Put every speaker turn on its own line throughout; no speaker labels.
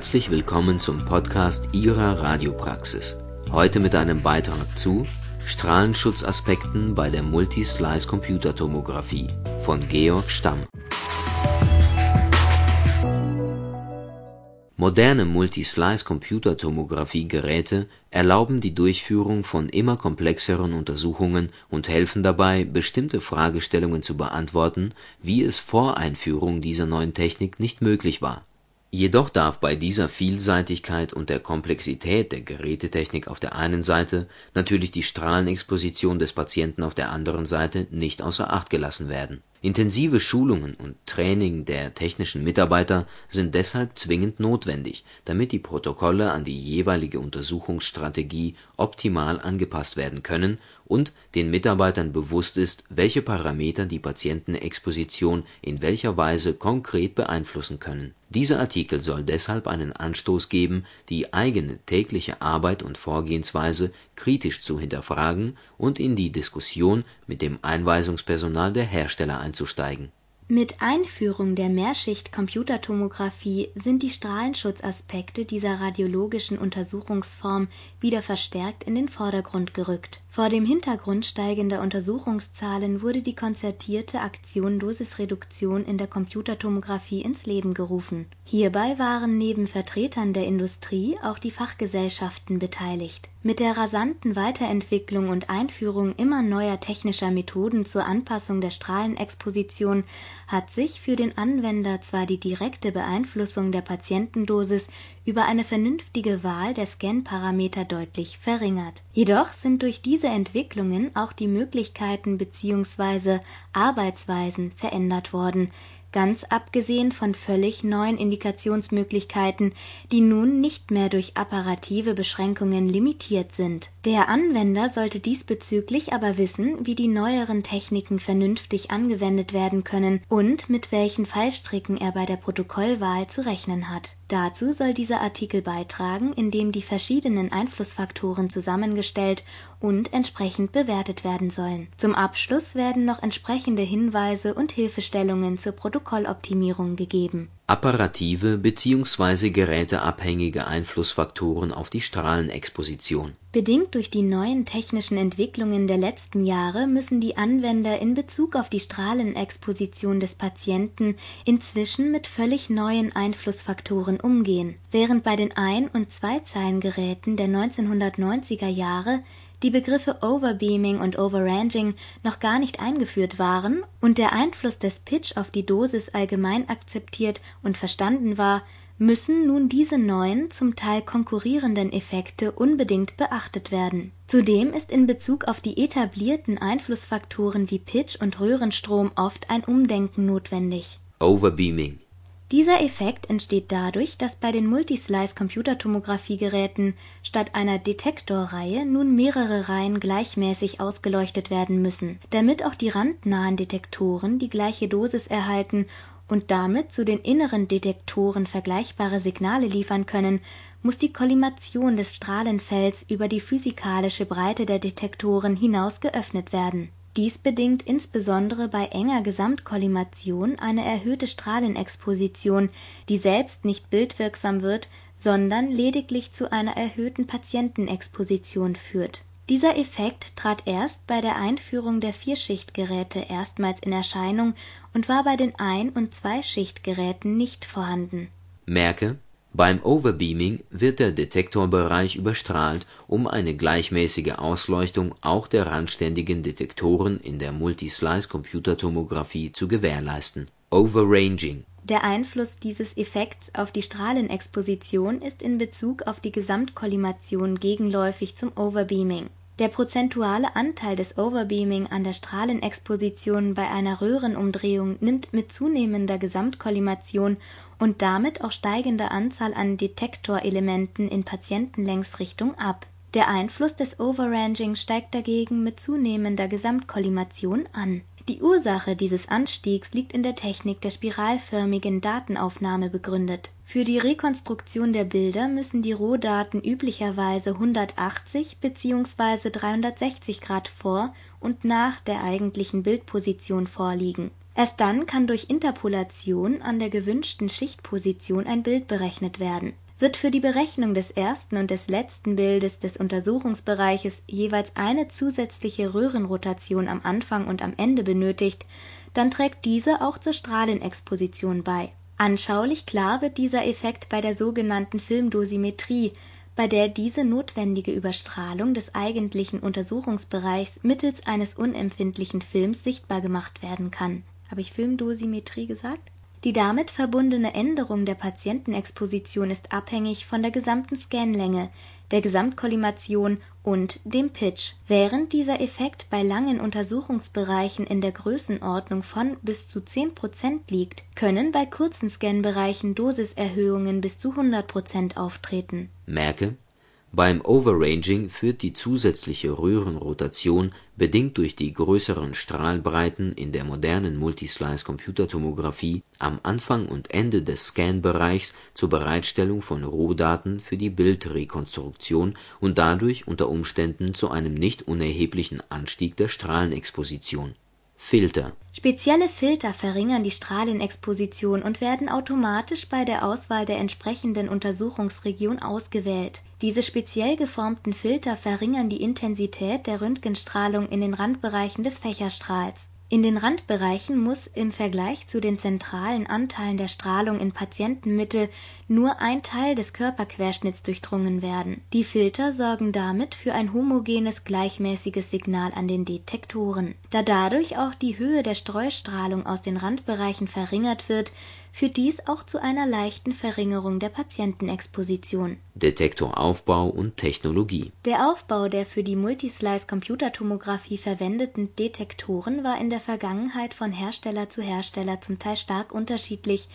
Herzlich willkommen zum Podcast Ihrer Radiopraxis. Heute mit einem Beitrag zu Strahlenschutzaspekten bei der Multislice-Computertomographie von Georg Stamm. Moderne Multislice-Computertomographie-Geräte erlauben die Durchführung von immer komplexeren Untersuchungen und helfen dabei, bestimmte Fragestellungen zu beantworten, wie es vor Einführung dieser neuen Technik nicht möglich war. Jedoch darf bei dieser Vielseitigkeit und der Komplexität der Gerätetechnik auf der einen Seite natürlich die Strahlenexposition des Patienten auf der anderen Seite nicht außer Acht gelassen werden. Intensive Schulungen und Training der technischen Mitarbeiter sind deshalb zwingend notwendig, damit die Protokolle an die jeweilige Untersuchungsstrategie optimal angepasst werden können und den Mitarbeitern bewusst ist, welche Parameter die Patientenexposition in welcher Weise konkret beeinflussen können. Dieser Artikel soll deshalb einen Anstoß geben, die eigene tägliche Arbeit und Vorgehensweise kritisch zu hinterfragen und in die Diskussion mit dem Einweisungspersonal der Hersteller einzusteigen
mit Einführung der Mehrschicht-Computertomographie sind die Strahlenschutzaspekte dieser radiologischen Untersuchungsform wieder verstärkt in den Vordergrund gerückt. Vor dem Hintergrund steigender Untersuchungszahlen wurde die konzertierte Aktion Dosisreduktion in der Computertomographie ins Leben gerufen. Hierbei waren neben Vertretern der Industrie auch die Fachgesellschaften beteiligt mit der rasanten Weiterentwicklung und Einführung immer neuer technischer Methoden zur Anpassung der Strahlenexposition hat sich für den Anwender zwar die direkte Beeinflussung der Patientendosis über eine vernünftige Wahl der Scan-Parameter deutlich verringert. Jedoch sind durch diese Entwicklungen auch die Möglichkeiten bzw. Arbeitsweisen verändert worden ganz abgesehen von völlig neuen Indikationsmöglichkeiten, die nun nicht mehr durch apparative Beschränkungen limitiert sind. Der Anwender sollte diesbezüglich aber wissen, wie die neueren Techniken vernünftig angewendet werden können und mit welchen Fallstricken er bei der Protokollwahl zu rechnen hat. Dazu soll dieser Artikel beitragen, indem die verschiedenen Einflussfaktoren zusammengestellt und entsprechend bewertet werden sollen. Zum Abschluss werden noch entsprechende Hinweise und Hilfestellungen zur Protokolloptimierung gegeben.
Apparative bzw. geräteabhängige Einflussfaktoren auf die Strahlenexposition.
Bedingt durch die neuen technischen Entwicklungen der letzten Jahre müssen die Anwender in Bezug auf die Strahlenexposition des Patienten inzwischen mit völlig neuen Einflussfaktoren umgehen. Während bei den Ein- und Zweizeilengeräten der 1990er Jahre die Begriffe Overbeaming und Overranging noch gar nicht eingeführt waren und der Einfluss des Pitch auf die Dosis allgemein akzeptiert und verstanden war, müssen nun diese neuen, zum Teil konkurrierenden Effekte unbedingt beachtet werden. Zudem ist in Bezug auf die etablierten Einflussfaktoren wie Pitch und Röhrenstrom oft ein Umdenken notwendig.
Overbeaming
dieser Effekt entsteht dadurch, dass bei den Multislice-Computertomographiegeräten statt einer Detektorreihe nun mehrere Reihen gleichmäßig ausgeleuchtet werden müssen, damit auch die randnahen Detektoren die gleiche Dosis erhalten und damit zu den inneren Detektoren vergleichbare Signale liefern können, muss die Kollimation des Strahlenfelds über die physikalische Breite der Detektoren hinaus geöffnet werden dies bedingt insbesondere bei enger Gesamtkollimation eine erhöhte Strahlenexposition, die selbst nicht bildwirksam wird, sondern lediglich zu einer erhöhten Patientenexposition führt. Dieser Effekt trat erst bei der Einführung der Vierschichtgeräte erstmals in Erscheinung und war bei den Ein und Zweischichtgeräten nicht vorhanden.
Merke beim Overbeaming wird der Detektorbereich überstrahlt, um eine gleichmäßige Ausleuchtung auch der randständigen Detektoren in der Multislice-Computertomographie zu gewährleisten. Overranging
Der Einfluss dieses Effekts auf die Strahlenexposition ist in Bezug auf die Gesamtkollimation gegenläufig zum Overbeaming der prozentuale Anteil des Overbeaming an der Strahlenexposition bei einer Röhrenumdrehung nimmt mit zunehmender Gesamtkollimation und damit auch steigender Anzahl an Detektorelementen in Patientenlängsrichtung ab. Der Einfluss des Overranging steigt dagegen mit zunehmender Gesamtkollimation an die Ursache dieses Anstiegs liegt in der Technik der spiralförmigen Datenaufnahme begründet. Für die Rekonstruktion der Bilder müssen die Rohdaten üblicherweise 180 bzw. 360 Grad vor und nach der eigentlichen Bildposition vorliegen. Erst dann kann durch Interpolation an der gewünschten Schichtposition ein Bild berechnet werden Wird für die Berechnung des ersten und des letzten Bildes des Untersuchungsbereiches jeweils eine zusätzliche Röhrenrotation am Anfang und am Ende benötigt, dann trägt diese auch zur Strahlenexposition bei. Anschaulich klar wird dieser Effekt bei der sogenannten Filmdosimetrie, bei der diese notwendige Überstrahlung des eigentlichen Untersuchungsbereichs mittels eines unempfindlichen Films sichtbar gemacht werden kann. Habe ich Filmdosimetrie gesagt? Die damit verbundene Änderung der Patientenexposition ist abhängig von der gesamten Scanlänge, der Gesamtkollimation und dem Pitch. Während dieser Effekt bei langen Untersuchungsbereichen in der Größenordnung von bis zu 10% liegt, können bei kurzen Scanbereichen Dosiserhöhungen bis zu 100% auftreten.
Merke beim Overranging führt die zusätzliche Röhrenrotation, bedingt durch die größeren Strahlbreiten in der modernen Multislice-Computertomographie, am Anfang und Ende des Scanbereichs zur Bereitstellung von Rohdaten für die Bildrekonstruktion und dadurch unter Umständen zu einem nicht unerheblichen Anstieg der Strahlenexposition Filter
Spezielle Filter verringern die Strahlenexposition und werden automatisch bei der Auswahl der entsprechenden Untersuchungsregion ausgewählt. Diese speziell geformten Filter verringern die Intensität der Röntgenstrahlung in den Randbereichen des Fächerstrahls in den Randbereichen muss im Vergleich zu den zentralen Anteilen der Strahlung in Patientenmittel nur ein Teil des Körperquerschnitts durchdrungen werden. Die Filter sorgen damit für ein homogenes, gleichmäßiges Signal an den Detektoren. Da dadurch auch die Höhe der Streustrahlung aus den Randbereichen verringert wird führt dies auch zu einer leichten Verringerung der Patientenexposition.
Detektoraufbau und Technologie.
Der Aufbau der für die Multislice-Computertomographie verwendeten Detektoren war in der Vergangenheit von Hersteller zu Hersteller zum Teil stark unterschiedlich,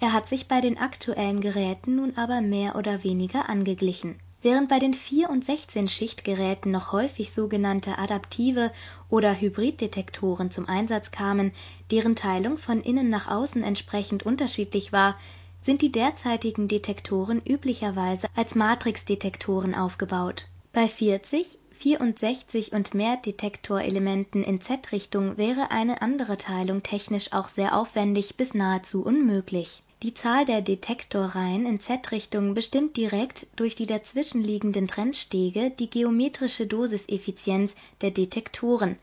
er hat sich bei den aktuellen Geräten nun aber mehr oder weniger angeglichen. Während bei den 4 und 16-Schicht-Geräten noch häufig sogenannte adaptive oder Hybriddetektoren zum Einsatz kamen, deren Teilung von innen nach außen entsprechend unterschiedlich war, sind die derzeitigen Detektoren üblicherweise als Matrixdetektoren aufgebaut. Bei 40, 64 und mehr Detektorelementen in Z-Richtung wäre eine andere Teilung technisch auch sehr aufwendig bis nahezu unmöglich die Zahl der Detektorreihen in Z-Richtung bestimmt direkt durch die dazwischenliegenden Trennstege die geometrische Dosiseffizienz der Detektoren,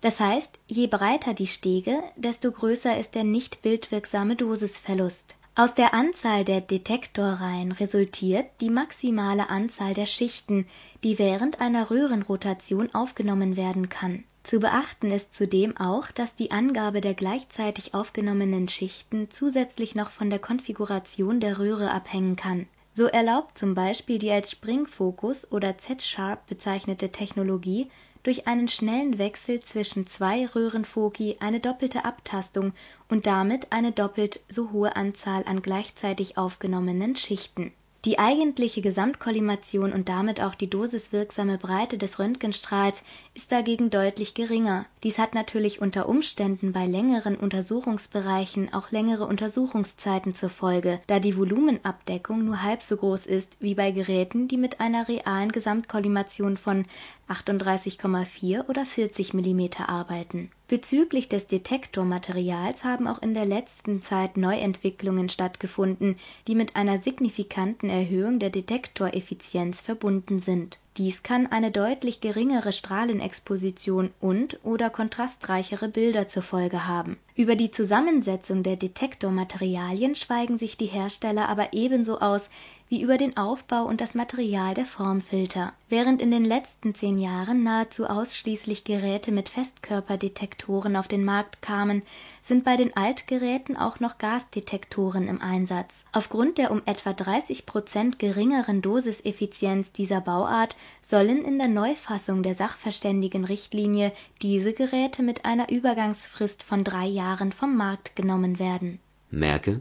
das heißt, je breiter die Stege, desto größer ist der nicht bildwirksame Dosisverlust. Aus der Anzahl der Detektorreihen resultiert die maximale Anzahl der Schichten, die während einer Röhrenrotation aufgenommen werden kann zu beachten ist zudem auch, dass die Angabe der gleichzeitig aufgenommenen Schichten zusätzlich noch von der Konfiguration der Röhre abhängen kann. So erlaubt zum Beispiel die als Springfocus oder Z-Sharp bezeichnete Technologie durch einen schnellen Wechsel zwischen zwei Röhrenfoci eine doppelte Abtastung und damit eine doppelt so hohe Anzahl an gleichzeitig aufgenommenen Schichten die eigentliche Gesamtkollimation und damit auch die dosiswirksame Breite des Röntgenstrahls ist dagegen deutlich geringer. Dies hat natürlich unter Umständen bei längeren Untersuchungsbereichen auch längere Untersuchungszeiten zur Folge, da die Volumenabdeckung nur halb so groß ist wie bei Geräten, die mit einer realen Gesamtkollimation von 38,4 oder 40 Millimeter arbeiten Bezüglich des Detektormaterials haben auch in der letzten Zeit Neuentwicklungen stattgefunden, die mit einer signifikanten Erhöhung der Detektoreffizienz verbunden sind dies kann eine deutlich geringere Strahlenexposition und/oder kontrastreichere Bilder zur Folge haben. Über die Zusammensetzung der Detektormaterialien schweigen sich die Hersteller aber ebenso aus wie über den Aufbau und das Material der Formfilter. Während in den letzten zehn Jahren nahezu ausschließlich Geräte mit Festkörperdetektoren auf den Markt kamen, sind bei den Altgeräten auch noch Gasdetektoren im Einsatz. Aufgrund der um etwa 30 Prozent geringeren Dosiseffizienz dieser Bauart sollen in der Neufassung der Sachverständigenrichtlinie diese Geräte mit einer Übergangsfrist von drei Jahren vom Markt genommen werden.
Merke: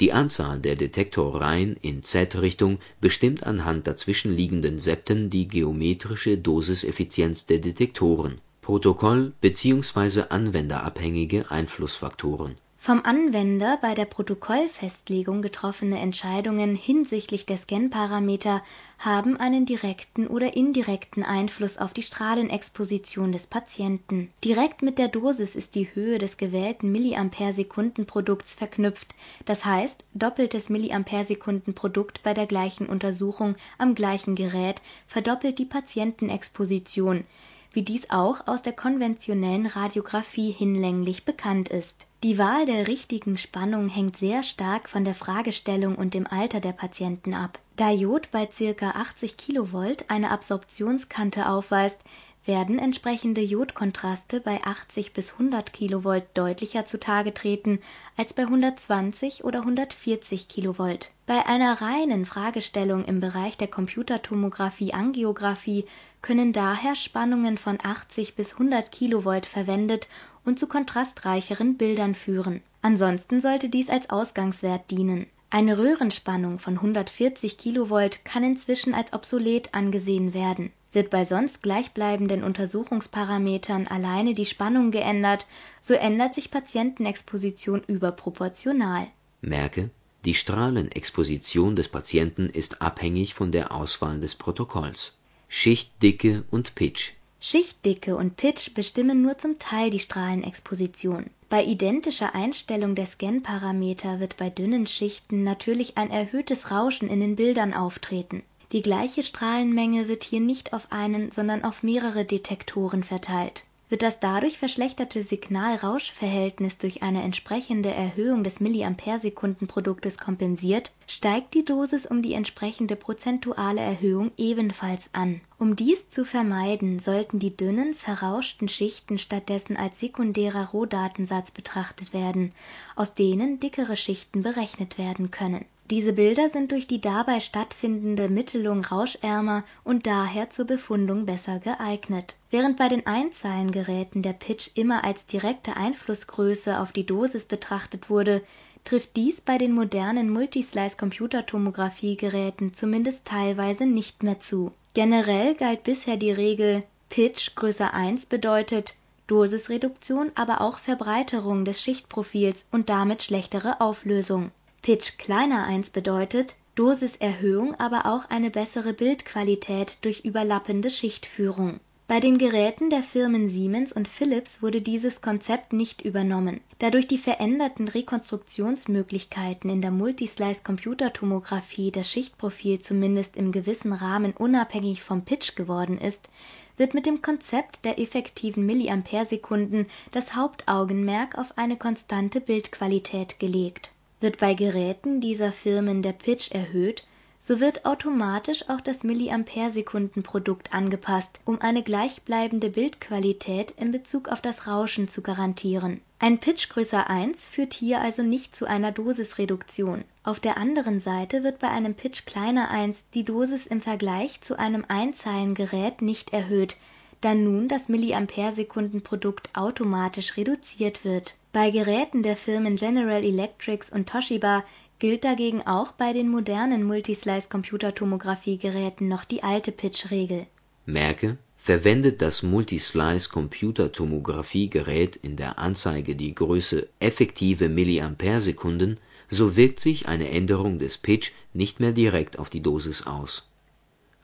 Die Anzahl der Detektorreihen in Z-Richtung bestimmt anhand dazwischenliegenden Septen die geometrische Dosiseffizienz der Detektoren. Protokoll - bzw. anwenderabhängige Einflussfaktoren
Vom Anwender bei der Protokollfestlegung getroffene Entscheidungen hinsichtlich der Scanparameter haben einen direkten oder indirekten Einfluss auf die Strahlenexposition des Patienten. Direkt mit der Dosis ist die Höhe des gewählten Milliampere-Sekunden-Produkts verknüpft, das heißt doppeltes Milliampere-Sekunden-Produkt bei der gleichen Untersuchung am gleichen Gerät verdoppelt die Patientenexposition wie dies auch aus der konventionellen Radiographie hinlänglich bekannt ist. Die Wahl der richtigen Spannung hängt sehr stark von der Fragestellung und dem Alter der Patienten ab. Da Jod bei ca. 80 kV eine Absorptionskante aufweist, werden entsprechende Jodkontraste bei 80 bis 100 kV deutlicher zutage treten als bei 120 oder 140 kV. Bei einer reinen Fragestellung im Bereich der Computertomographie-Angiografie können daher Spannungen von 80 bis 100 kV verwendet und zu kontrastreicheren Bildern führen. Ansonsten sollte dies als Ausgangswert dienen. Eine Röhrenspannung von 140 kV kann inzwischen als obsolet angesehen werden. Wird bei sonst gleichbleibenden Untersuchungsparametern alleine die Spannung geändert, so ändert sich Patientenexposition überproportional.
Merke, die Strahlenexposition des Patienten ist abhängig von der Auswahl des Protokolls. Schichtdicke und Pitch
Schichtdicke und Pitch bestimmen nur zum Teil die Strahlenexposition. Bei identischer Einstellung der Scanparameter wird bei dünnen Schichten natürlich ein erhöhtes Rauschen in den Bildern auftreten. Die gleiche Strahlenmenge wird hier nicht auf einen, sondern auf mehrere Detektoren verteilt wird das dadurch verschlechterte Signal-Rausch-Verhältnis durch eine entsprechende Erhöhung des Milliampere-Sekunden-Produktes kompensiert, steigt die Dosis um die entsprechende prozentuale Erhöhung ebenfalls an. Um dies zu vermeiden, sollten die dünnen, verrauschten Schichten stattdessen als sekundärer Rohdatensatz betrachtet werden, aus denen dickere Schichten berechnet werden können diese Bilder sind durch die dabei stattfindende Mittelung rauschärmer und daher zur Befundung besser geeignet. Während bei den Einzahlengeräten der Pitch immer als direkte Einflussgröße auf die Dosis betrachtet wurde, trifft dies bei den modernen Multislice-Computertomographie-Geräten zumindest teilweise nicht mehr zu. Generell galt bisher die Regel Pitch größer 1 bedeutet Dosisreduktion, aber auch Verbreiterung des Schichtprofils und damit schlechtere Auflösung Pitch kleiner 1 bedeutet Dosiserhöhung, aber auch eine bessere Bildqualität durch überlappende Schichtführung. Bei den Geräten der Firmen Siemens und Philips wurde dieses Konzept nicht übernommen. Da durch die veränderten Rekonstruktionsmöglichkeiten in der Multislice-Computertomographie das Schichtprofil zumindest im gewissen Rahmen unabhängig vom Pitch geworden ist, wird mit dem Konzept der effektiven Milliamperesekunden das Hauptaugenmerk auf eine konstante Bildqualität gelegt wird bei Geräten dieser Firmen der Pitch erhöht, so wird automatisch auch das Milliampere-Sekunden-Produkt angepasst, um eine gleichbleibende Bildqualität in Bezug auf das Rauschen zu garantieren. Ein Pitch größer 1 führt hier also nicht zu einer Dosisreduktion. Auf der anderen Seite wird bei einem Pitch kleiner 1 die Dosis im Vergleich zu einem Einzahlengerät nicht erhöht, da nun das Milliampere-Sekunden-Produkt automatisch reduziert wird bei Geräten der Firmen General Electric und Toshiba gilt dagegen auch bei den modernen Multislice-Computertomographie-Geräten noch die alte Pitch-Regel.
Merke: Verwendet das Multislice-Computertomographie-Gerät in der Anzeige die Größe effektive Milliampere-Sekunden, so wirkt sich eine Änderung des Pitch nicht mehr direkt auf die Dosis aus.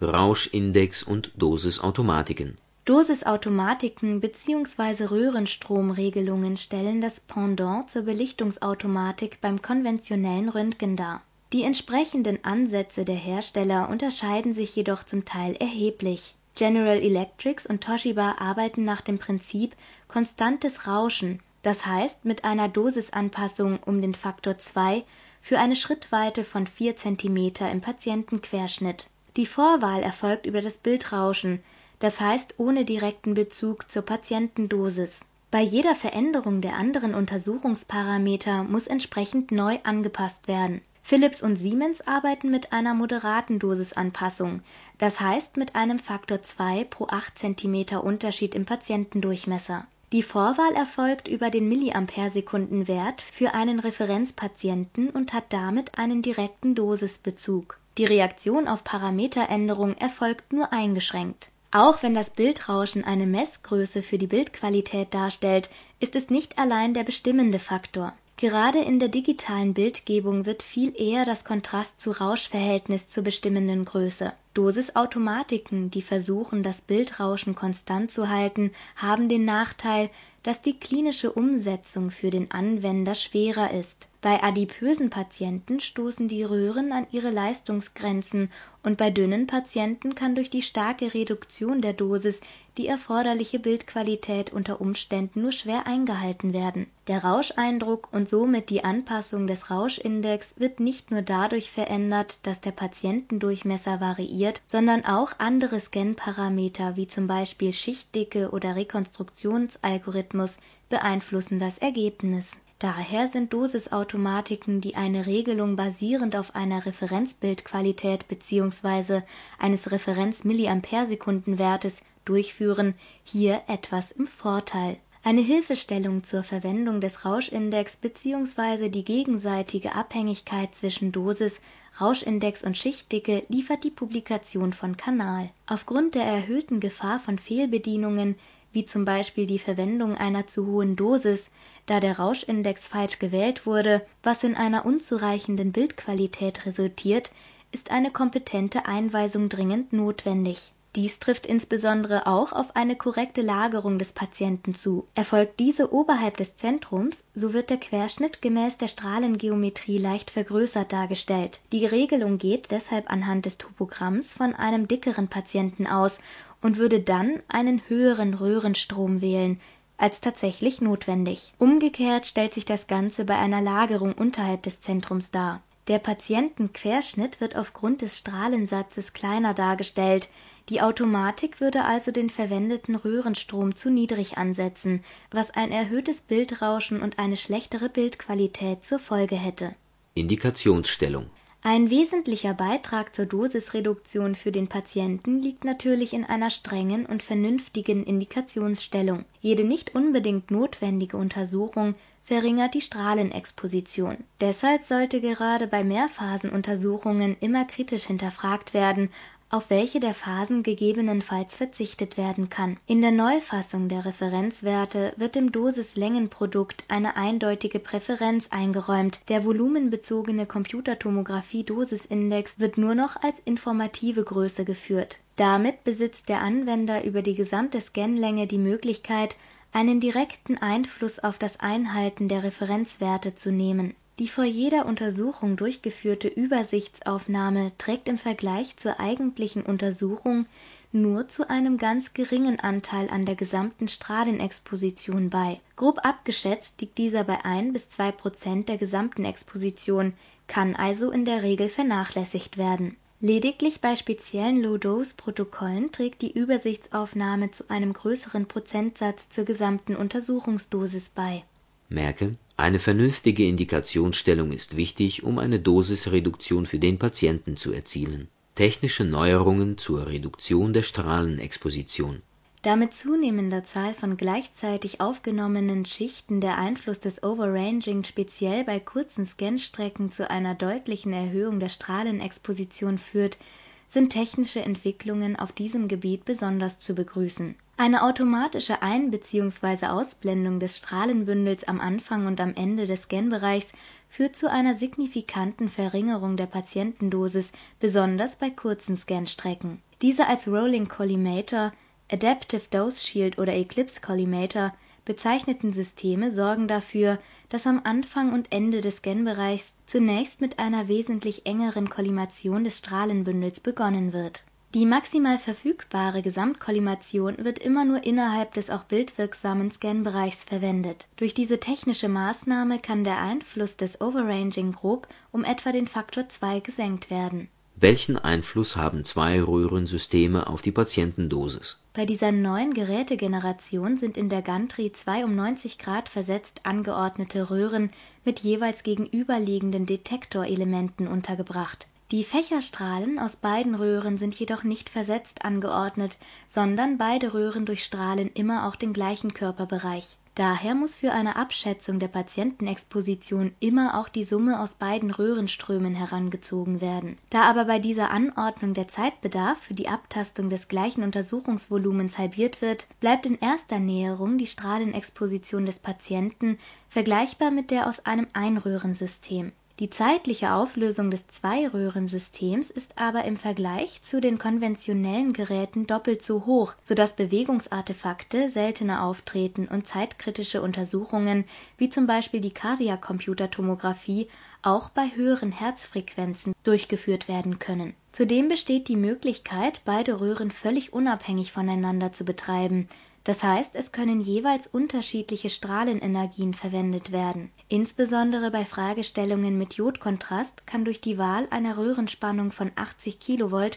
Rauschindex und Dosisautomatiken
Dosisautomatiken bzw. Röhrenstromregelungen stellen das Pendant zur Belichtungsautomatik beim konventionellen Röntgen dar. Die entsprechenden Ansätze der Hersteller unterscheiden sich jedoch zum Teil erheblich. General Electric und Toshiba arbeiten nach dem Prinzip konstantes Rauschen, das heißt mit einer Dosisanpassung um den Faktor 2 für eine Schrittweite von 4 cm im Patientenquerschnitt. Die Vorwahl erfolgt über das Bildrauschen das heißt ohne direkten Bezug zur Patientendosis. Bei jeder Veränderung der anderen Untersuchungsparameter muss entsprechend neu angepasst werden. Philips und Siemens arbeiten mit einer moderaten Dosisanpassung, das heißt mit einem Faktor 2 pro 8 cm Unterschied im Patientendurchmesser. Die Vorwahl erfolgt über den Milliampere-Sekunden-Wert für einen Referenzpatienten und hat damit einen direkten Dosisbezug. Die Reaktion auf Parameteränderung erfolgt nur eingeschränkt auch wenn das Bildrauschen eine Messgröße für die Bildqualität darstellt, ist es nicht allein der bestimmende Faktor. Gerade in der digitalen Bildgebung wird viel eher das Kontrast-zu-Rausch-Verhältnis zur bestimmenden Größe. Dosisautomatiken, die versuchen, das Bildrauschen konstant zu halten, haben den Nachteil, dass die klinische Umsetzung für den Anwender schwerer ist bei adipösen Patienten stoßen die Röhren an ihre Leistungsgrenzen und bei dünnen Patienten kann durch die starke Reduktion der Dosis die erforderliche Bildqualität unter Umständen nur schwer eingehalten werden. Der Rauscheindruck und somit die Anpassung des Rauschindex wird nicht nur dadurch verändert, dass der Patientendurchmesser variiert, sondern auch andere Scanparameter wie zum Beispiel Schichtdicke oder Rekonstruktionsalgorithmus beeinflussen das Ergebnis Daher sind Dosisautomatiken, die eine Regelung basierend auf einer Referenzbildqualität bzw. eines Referenz-Milliampere-Sekunden-Wertes durchführen, hier etwas im Vorteil. Eine Hilfestellung zur Verwendung des Rauschindex bzw. die gegenseitige Abhängigkeit zwischen Dosis, Rauschindex und Schichtdicke liefert die Publikation von Kanal. Aufgrund der erhöhten Gefahr von Fehlbedienungen wie zum Beispiel die Verwendung einer zu hohen Dosis, da der Rauschindex falsch gewählt wurde, was in einer unzureichenden Bildqualität resultiert, ist eine kompetente Einweisung dringend notwendig. Dies trifft insbesondere auch auf eine korrekte Lagerung des Patienten zu. Erfolgt diese oberhalb des Zentrums, so wird der Querschnitt gemäß der Strahlengeometrie leicht vergrößert dargestellt. Die Regelung geht deshalb anhand des Topogramms von einem dickeren Patienten aus und würde dann einen höheren Röhrenstrom wählen als tatsächlich notwendig. Umgekehrt stellt sich das Ganze bei einer Lagerung unterhalb des Zentrums dar. Der Patientenquerschnitt wird aufgrund des Strahlensatzes kleiner dargestellt, die Automatik würde also den verwendeten Röhrenstrom zu niedrig ansetzen, was ein erhöhtes Bildrauschen und eine schlechtere Bildqualität zur Folge hätte.
Indikationsstellung
ein wesentlicher Beitrag zur Dosisreduktion für den Patienten liegt natürlich in einer strengen und vernünftigen Indikationsstellung. Jede nicht unbedingt notwendige Untersuchung verringert die Strahlenexposition. Deshalb sollte gerade bei Mehrphasenuntersuchungen immer kritisch hinterfragt werden, auf welche der Phasen gegebenenfalls verzichtet werden kann. In der Neufassung der Referenzwerte wird dem Dosislängenprodukt eine eindeutige Präferenz eingeräumt, der volumenbezogene Computertomographie-Dosisindex wird nur noch als informative Größe geführt. Damit besitzt der Anwender über die gesamte Scanlänge die Möglichkeit, einen direkten Einfluss auf das Einhalten der Referenzwerte zu nehmen die vor jeder Untersuchung durchgeführte Übersichtsaufnahme trägt im Vergleich zur eigentlichen Untersuchung nur zu einem ganz geringen Anteil an der gesamten Strahlenexposition bei. Grob abgeschätzt liegt dieser bei ein bis zwei Prozent der gesamten Exposition, kann also in der Regel vernachlässigt werden. Lediglich bei speziellen Low-Dose-Protokollen trägt die Übersichtsaufnahme zu einem größeren Prozentsatz zur gesamten Untersuchungsdosis bei.
Merke eine vernünftige Indikationsstellung ist wichtig, um eine Dosisreduktion für den Patienten zu erzielen. Technische Neuerungen zur Reduktion der Strahlenexposition
Da mit zunehmender Zahl von gleichzeitig aufgenommenen Schichten der Einfluss des Overranging speziell bei kurzen Scanstrecken zu einer deutlichen Erhöhung der Strahlenexposition führt, sind technische Entwicklungen auf diesem Gebiet besonders zu begrüßen eine automatische Ein bzw. Ausblendung des Strahlenbündels am Anfang und am Ende des Scanbereichs führt zu einer signifikanten Verringerung der Patientendosis, besonders bei kurzen Scanstrecken. Diese als Rolling Collimator, Adaptive Dose Shield oder Eclipse Collimator bezeichneten Systeme sorgen dafür, dass am Anfang und Ende des Scanbereichs zunächst mit einer wesentlich engeren Kollimation des Strahlenbündels begonnen wird die maximal verfügbare Gesamtkollimation wird immer nur innerhalb des auch bildwirksamen Scanbereichs verwendet. Durch diese technische Maßnahme kann der Einfluss des Overranging grob um etwa den Faktor 2 gesenkt werden.
Welchen Einfluss haben zwei Röhrensysteme auf die Patientendosis?
Bei dieser neuen Gerätegeneration sind in der Gantry zwei um 90 Grad versetzt angeordnete Röhren mit jeweils gegenüberliegenden Detektorelementen untergebracht die Fächerstrahlen aus beiden Röhren sind jedoch nicht versetzt angeordnet, sondern beide Röhren durchstrahlen immer auch den gleichen Körperbereich. Daher muss für eine Abschätzung der Patientenexposition immer auch die Summe aus beiden Röhrenströmen herangezogen werden. Da aber bei dieser Anordnung der Zeitbedarf für die Abtastung des gleichen Untersuchungsvolumens halbiert wird, bleibt in erster Näherung die Strahlenexposition des Patienten vergleichbar mit der aus einem Einröhrensystem die zeitliche Auflösung des Zweiröhrensystems ist aber im Vergleich zu den konventionellen Geräten doppelt so hoch, so dass Bewegungsartefakte seltener auftreten und zeitkritische Untersuchungen wie zum Beispiel die Cardiac-Computertomographie auch bei höheren Herzfrequenzen durchgeführt werden können. Zudem besteht die Möglichkeit, beide Röhren völlig unabhängig voneinander zu betreiben das heißt, es können jeweils unterschiedliche Strahlenenergien verwendet werden. Insbesondere bei Fragestellungen mit Jodkontrast kann durch die Wahl einer Röhrenspannung von 80 kV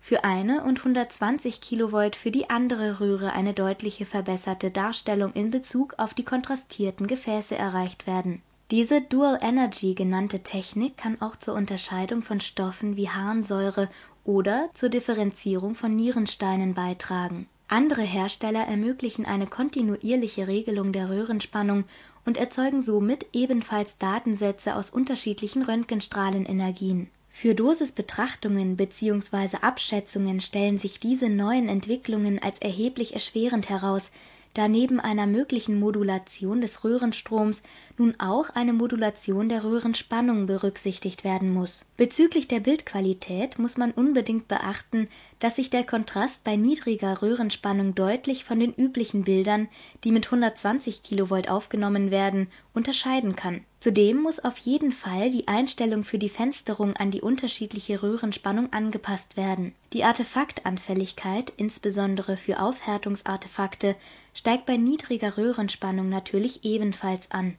für eine und 120 kV für die andere Röhre eine deutliche verbesserte Darstellung in Bezug auf die kontrastierten Gefäße erreicht werden. Diese Dual Energy genannte Technik kann auch zur Unterscheidung von Stoffen wie Harnsäure oder zur Differenzierung von Nierensteinen beitragen andere Hersteller ermöglichen eine kontinuierliche Regelung der Röhrenspannung und erzeugen somit ebenfalls Datensätze aus unterschiedlichen Röntgenstrahlenenergien. Für Dosisbetrachtungen bzw. Abschätzungen stellen sich diese neuen Entwicklungen als erheblich erschwerend heraus da neben einer möglichen Modulation des Röhrenstroms nun auch eine Modulation der Röhrenspannung berücksichtigt werden muss. Bezüglich der Bildqualität muss man unbedingt beachten, dass sich der Kontrast bei niedriger Röhrenspannung deutlich von den üblichen Bildern, die mit 120 kV aufgenommen werden, unterscheiden kann. Zudem muss auf jeden Fall die Einstellung für die Fensterung an die unterschiedliche Röhrenspannung angepasst werden. Die Artefaktanfälligkeit, insbesondere für Aufhärtungsartefakte, steigt bei niedriger Röhrenspannung natürlich ebenfalls an.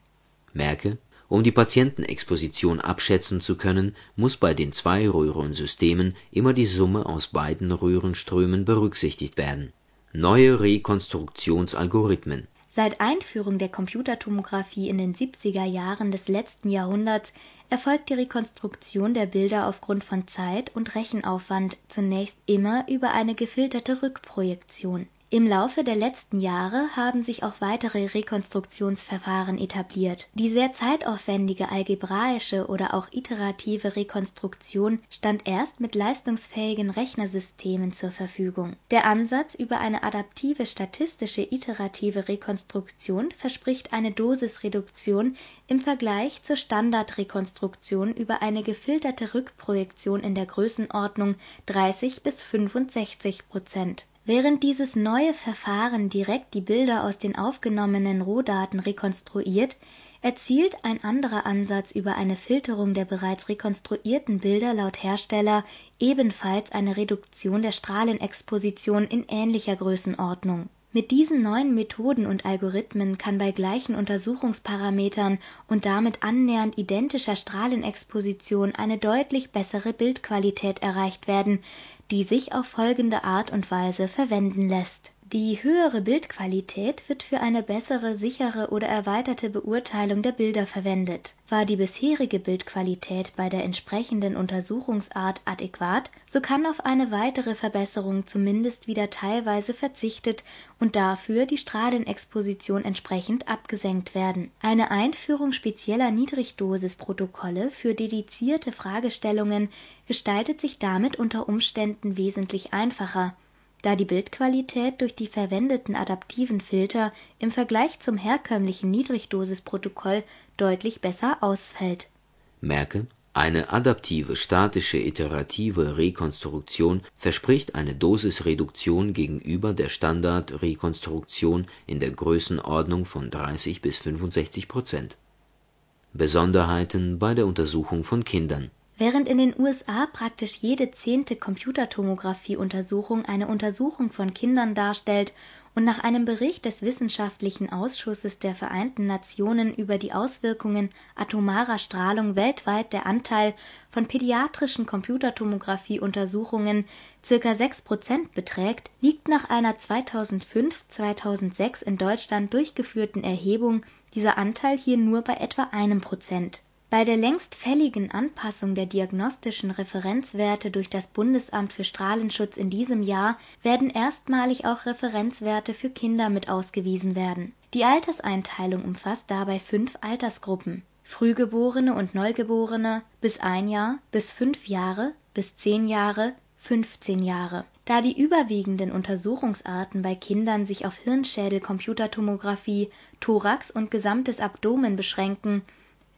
Merke: Um die Patientenexposition abschätzen zu können, muss bei den Zweiröhrensystemen immer die Summe aus beiden Röhrenströmen berücksichtigt werden. Neue Rekonstruktionsalgorithmen
Seit Einführung der Computertomographie in den 70er Jahren des letzten Jahrhunderts erfolgt die Rekonstruktion der Bilder aufgrund von Zeit und Rechenaufwand zunächst immer über eine gefilterte Rückprojektion im Laufe der letzten Jahre haben sich auch weitere Rekonstruktionsverfahren etabliert. Die sehr zeitaufwendige algebraische oder auch iterative Rekonstruktion stand erst mit leistungsfähigen Rechnersystemen zur Verfügung. Der Ansatz über eine adaptive statistische iterative Rekonstruktion verspricht eine Dosisreduktion im Vergleich zur Standardrekonstruktion über eine gefilterte Rückprojektion in der Größenordnung 30 bis 65 Prozent Während dieses neue Verfahren direkt die Bilder aus den aufgenommenen Rohdaten rekonstruiert, erzielt ein anderer Ansatz über eine Filterung der bereits rekonstruierten Bilder laut Hersteller ebenfalls eine Reduktion der Strahlenexposition in ähnlicher Größenordnung. Mit diesen neuen Methoden und Algorithmen kann bei gleichen Untersuchungsparametern und damit annähernd identischer Strahlenexposition eine deutlich bessere Bildqualität erreicht werden, die sich auf folgende Art und Weise verwenden lässt die höhere Bildqualität wird für eine bessere, sichere oder erweiterte Beurteilung der Bilder verwendet. War die bisherige Bildqualität bei der entsprechenden Untersuchungsart adäquat, so kann auf eine weitere Verbesserung zumindest wieder teilweise verzichtet und dafür die Strahlenexposition entsprechend abgesenkt werden. Eine Einführung spezieller Niedrigdosisprotokolle für dedizierte Fragestellungen gestaltet sich damit unter Umständen wesentlich einfacher da die Bildqualität durch die verwendeten adaptiven Filter im Vergleich zum herkömmlichen Niedrigdosisprotokoll deutlich besser ausfällt.
Merke: Eine adaptive statische iterative Rekonstruktion verspricht eine Dosisreduktion gegenüber der Standard-Rekonstruktion in der Größenordnung von 30 bis 65 Prozent. Besonderheiten bei der Untersuchung von Kindern
Während in den USA praktisch jede zehnte Computertomographie-Untersuchung eine Untersuchung von Kindern darstellt und nach einem Bericht des Wissenschaftlichen Ausschusses der Vereinten Nationen über die Auswirkungen atomarer Strahlung weltweit der Anteil von pädiatrischen Computertomographie-Untersuchungen circa sechs Prozent beträgt, liegt nach einer 2005/2006 in Deutschland durchgeführten Erhebung dieser Anteil hier nur bei etwa einem Prozent bei der längst fälligen Anpassung der diagnostischen Referenzwerte durch das Bundesamt für Strahlenschutz in diesem Jahr werden erstmalig auch Referenzwerte für Kinder mit ausgewiesen werden. Die Alterseinteilung umfasst dabei fünf Altersgruppen Frühgeborene und Neugeborene, bis ein Jahr, bis fünf Jahre, bis zehn Jahre, 15 Jahre. Da die überwiegenden Untersuchungsarten bei Kindern sich auf Hirnschädel-Computertomographie, Thorax und gesamtes Abdomen beschränken,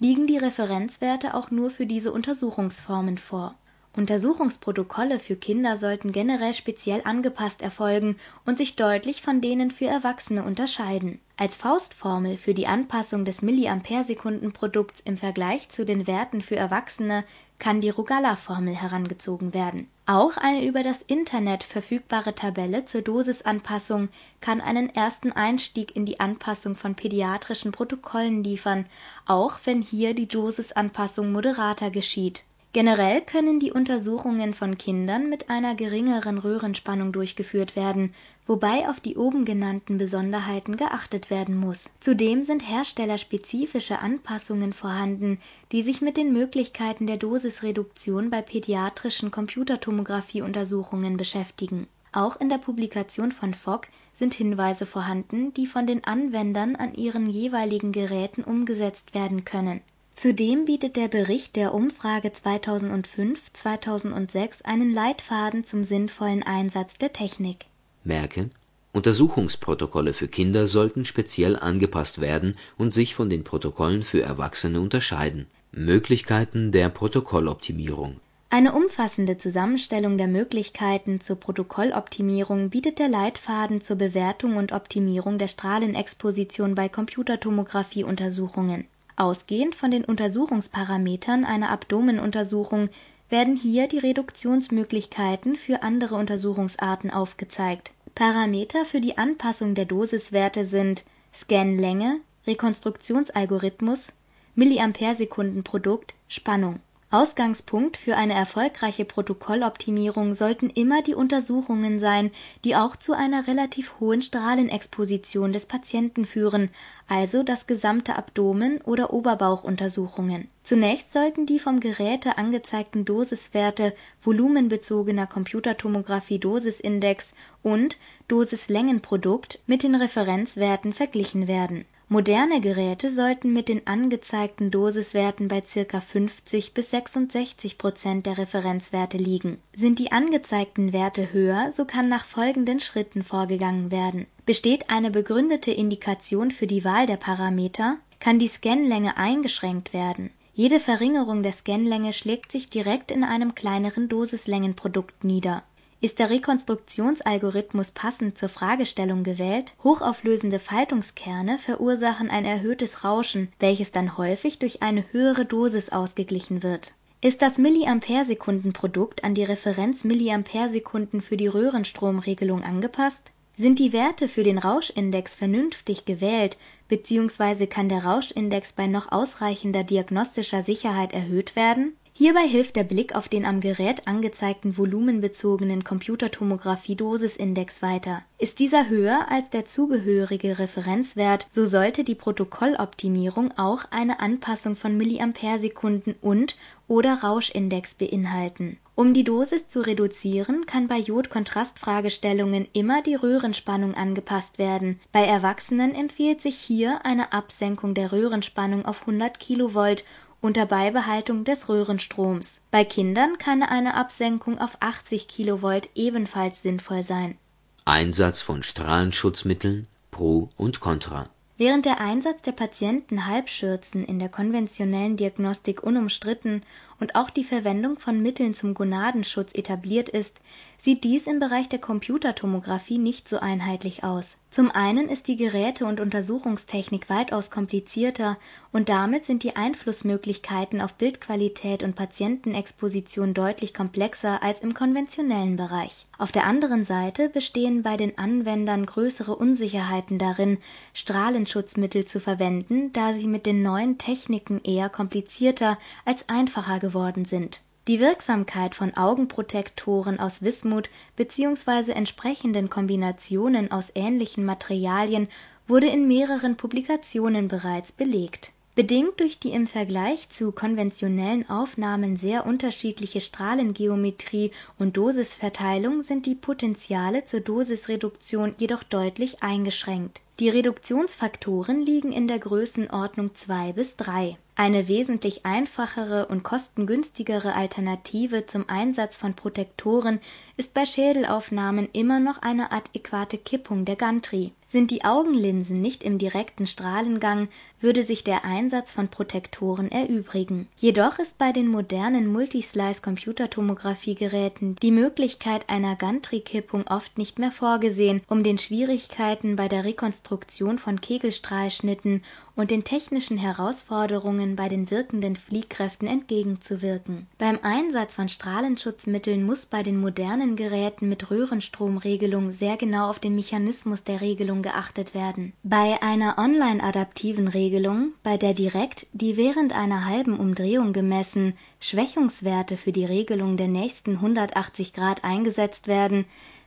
liegen die Referenzwerte auch nur für diese Untersuchungsformen vor Untersuchungsprotokolle für Kinder sollten generell speziell angepasst erfolgen und sich deutlich von denen für Erwachsene unterscheiden. Als Faustformel für die Anpassung des Milliampere-Sekunden-Produkts im Vergleich zu den Werten für Erwachsene kann die Rugalla-Formel herangezogen werden. Auch eine über das Internet verfügbare Tabelle zur Dosisanpassung kann einen ersten Einstieg in die Anpassung von pädiatrischen Protokollen liefern, auch wenn hier die Dosisanpassung moderater geschieht Generell können die Untersuchungen von Kindern mit einer geringeren Röhrenspannung durchgeführt werden, wobei auf die oben genannten Besonderheiten geachtet werden muss. Zudem sind herstellerspezifische Anpassungen vorhanden, die sich mit den Möglichkeiten der Dosisreduktion bei pädiatrischen Computertomographie-Untersuchungen beschäftigen. Auch in der Publikation von Fogg sind Hinweise vorhanden, die von den Anwendern an ihren jeweiligen Geräten umgesetzt werden können Zudem bietet der Bericht der Umfrage 2005/2006 einen Leitfaden zum sinnvollen Einsatz der Technik.
Merke: Untersuchungsprotokolle für Kinder sollten speziell angepasst werden und sich von den Protokollen für Erwachsene unterscheiden. Möglichkeiten der Protokolloptimierung.
Eine umfassende Zusammenstellung der Möglichkeiten zur Protokolloptimierung bietet der Leitfaden zur Bewertung und Optimierung der Strahlenexposition bei Computertomographie-Untersuchungen. Ausgehend von den Untersuchungsparametern einer Abdomenuntersuchung werden hier die Reduktionsmöglichkeiten für andere Untersuchungsarten aufgezeigt. Parameter für die Anpassung der Dosiswerte sind Scanlänge, Rekonstruktionsalgorithmus, Milliampere-Sekunden-Produkt, Spannung Ausgangspunkt für eine erfolgreiche Protokolloptimierung sollten immer die Untersuchungen sein, die auch zu einer relativ hohen Strahlenexposition des Patienten führen, also das gesamte Abdomen oder Oberbauchuntersuchungen. Zunächst sollten die vom Geräte angezeigten Dosiswerte volumenbezogener Computertomographie-Dosisindex und Dosislängenprodukt mit den Referenzwerten verglichen werden Moderne Geräte sollten mit den angezeigten Dosiswerten bei ca. 50 bis 66 Prozent der Referenzwerte liegen. Sind die angezeigten Werte höher, so kann nach folgenden Schritten vorgegangen werden: Besteht eine begründete Indikation für die Wahl der Parameter, kann die Scanlänge eingeschränkt werden. Jede Verringerung der Scanlänge schlägt sich direkt in einem kleineren Dosislängenprodukt nieder ist der Rekonstruktionsalgorithmus passend zur Fragestellung gewählt, hochauflösende Faltungskerne verursachen ein erhöhtes Rauschen, welches dann häufig durch eine höhere Dosis ausgeglichen wird. Ist das Milliampere-Sekunden-Produkt an die Referenz Milliampere-Sekunden für die Röhrenstromregelung angepasst? Sind die Werte für den Rauschindex vernünftig gewählt bzw. kann der Rauschindex bei noch ausreichender diagnostischer Sicherheit erhöht werden Hierbei hilft der Blick auf den am Gerät angezeigten volumenbezogenen Computertomographie-Dosisindex weiter. Ist dieser höher als der zugehörige Referenzwert, so sollte die Protokolloptimierung auch eine Anpassung von Milliamperesekunden und/oder Rauschindex beinhalten. Um die Dosis zu reduzieren, kann bei Jodkontrastfragestellungen immer die Röhrenspannung angepasst werden. Bei Erwachsenen empfiehlt sich hier eine Absenkung der Röhrenspannung auf 100 kV unter Beibehaltung des Röhrenstroms. Bei Kindern kann eine Absenkung auf 80 kV ebenfalls sinnvoll sein.
Einsatz von Strahlenschutzmitteln Pro und Contra
Während der Einsatz der Patienten-Halbschürzen in der konventionellen Diagnostik unumstritten und auch die Verwendung von Mitteln zum Gonadenschutz etabliert ist, sieht dies im Bereich der Computertomographie nicht so einheitlich aus. Zum einen ist die Geräte und Untersuchungstechnik weitaus komplizierter und damit sind die Einflussmöglichkeiten auf Bildqualität und Patientenexposition deutlich komplexer als im konventionellen Bereich. Auf der anderen Seite bestehen bei den Anwendern größere Unsicherheiten darin, Strahlenschutzmittel zu verwenden, da sie mit den neuen Techniken eher komplizierter als einfacher geworden sind. Die Wirksamkeit von Augenprotektoren aus Wismut bzw. entsprechenden Kombinationen aus ähnlichen Materialien wurde in mehreren Publikationen bereits belegt. Bedingt durch die im Vergleich zu konventionellen Aufnahmen sehr unterschiedliche Strahlengeometrie und Dosisverteilung sind die Potenziale zur Dosisreduktion jedoch deutlich eingeschränkt Die Reduktionsfaktoren liegen in der Größenordnung 2 bis 3. Eine wesentlich einfachere und kostengünstigere Alternative zum Einsatz von Protektoren ist bei Schädelaufnahmen immer noch eine adäquate Kippung der Gantry sind die Augenlinsen nicht im direkten Strahlengang, würde sich der Einsatz von Protektoren erübrigen. Jedoch ist bei den modernen Multislice-Computertomographie-Geräten die Möglichkeit einer Gantry-Kippung oft nicht mehr vorgesehen, um den Schwierigkeiten bei der Rekonstruktion von Kegelstrahlschnitten und den technischen Herausforderungen bei den wirkenden Fliehkräften entgegenzuwirken. Beim Einsatz von Strahlenschutzmitteln muss bei den modernen Geräten mit Röhrenstromregelung sehr genau auf den Mechanismus der Regelung geachtet werden. Bei einer online-adaptiven Regelung, bei der direkt die während einer halben Umdrehung gemessen Schwächungswerte für die Regelung der nächsten 180 Grad eingesetzt werden,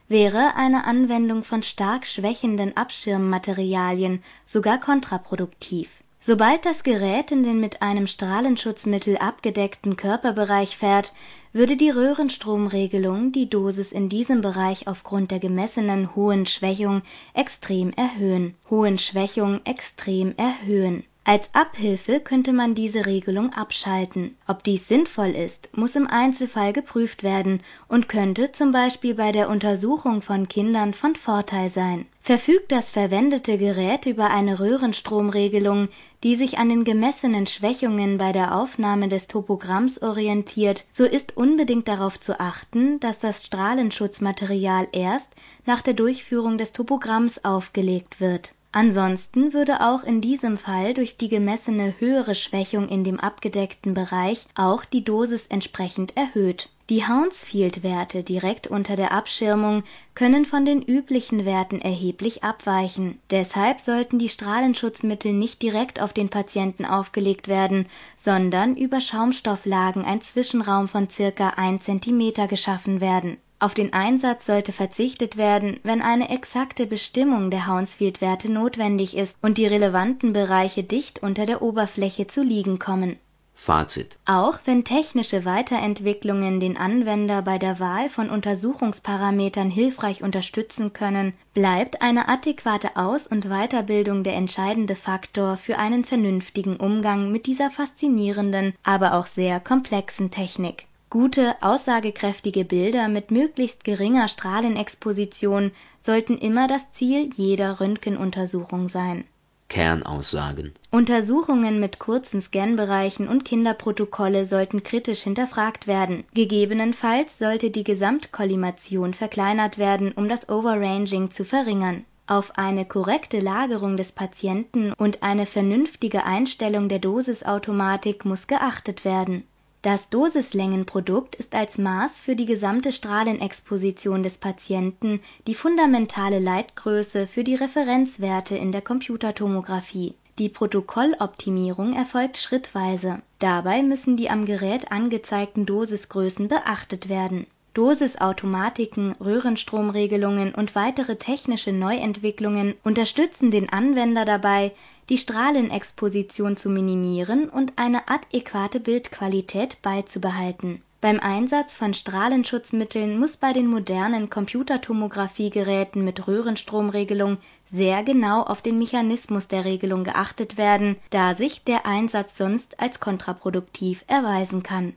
wäre eine Anwendung von stark schwächenden Abschirmmaterialien sogar kontraproduktiv. Sobald das Gerät in den mit einem Strahlenschutzmittel abgedeckten Körperbereich fährt, würde die Röhrenstromregelung die Dosis in diesem Bereich aufgrund der gemessenen hohen Schwächung extrem erhöhen. Hohen Schwächung extrem erhöhen als Abhilfe könnte man diese Regelung abschalten. Ob dies sinnvoll ist, muss im Einzelfall geprüft werden und könnte zum Beispiel bei der Untersuchung von Kindern von Vorteil sein. Verfügt das verwendete Gerät über eine Röhrenstromregelung, die sich an den gemessenen Schwächungen bei der Aufnahme des Topogramms orientiert, so ist unbedingt darauf zu achten, dass das Strahlenschutzmaterial erst nach der Durchführung des Topogramms aufgelegt wird Ansonsten würde auch in diesem Fall durch die gemessene höhere Schwächung in dem abgedeckten Bereich auch die Dosis entsprechend erhöht. Die Hounsfield-Werte direkt unter der Abschirmung können von den üblichen Werten erheblich abweichen. Deshalb sollten die Strahlenschutzmittel nicht direkt auf den Patienten aufgelegt werden, sondern über Schaumstofflagen ein Zwischenraum von circa 1 cm geschaffen werden auf den Einsatz sollte verzichtet werden, wenn eine exakte Bestimmung der Hounsfield-Werte notwendig ist und die relevanten Bereiche dicht unter der Oberfläche zu liegen kommen.
Fazit
Auch wenn technische Weiterentwicklungen den Anwender bei der Wahl von Untersuchungsparametern hilfreich unterstützen können, bleibt eine adäquate Aus und Weiterbildung der entscheidende Faktor für einen vernünftigen Umgang mit dieser faszinierenden, aber auch sehr komplexen Technik Gute, aussagekräftige Bilder mit möglichst geringer Strahlenexposition sollten immer das Ziel jeder Röntgenuntersuchung sein.
Kernaussagen
Untersuchungen mit kurzen Scanbereichen und Kinderprotokolle sollten kritisch hinterfragt werden. Gegebenenfalls sollte die Gesamtkollimation verkleinert werden, um das Overranging zu verringern. Auf eine korrekte Lagerung des Patienten und eine vernünftige Einstellung der Dosisautomatik muss geachtet werden das Dosislängenprodukt ist als Maß für die gesamte Strahlenexposition des Patienten die fundamentale Leitgröße für die Referenzwerte in der Computertomographie. Die Protokolloptimierung erfolgt schrittweise. Dabei müssen die am Gerät angezeigten Dosisgrößen beachtet werden. Dosisautomatiken, Röhrenstromregelungen und weitere technische Neuentwicklungen unterstützen den Anwender dabei die Strahlenexposition zu minimieren und eine adäquate Bildqualität beizubehalten. Beim Einsatz von Strahlenschutzmitteln muss bei den modernen Computertomographiegeräten mit Röhrenstromregelung sehr genau auf den Mechanismus der Regelung geachtet werden, da sich der Einsatz sonst als kontraproduktiv erweisen kann.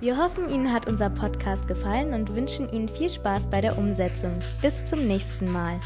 Wir hoffen, Ihnen hat unser Podcast gefallen und wünschen Ihnen viel Spaß bei der Umsetzung. Bis zum nächsten Mal.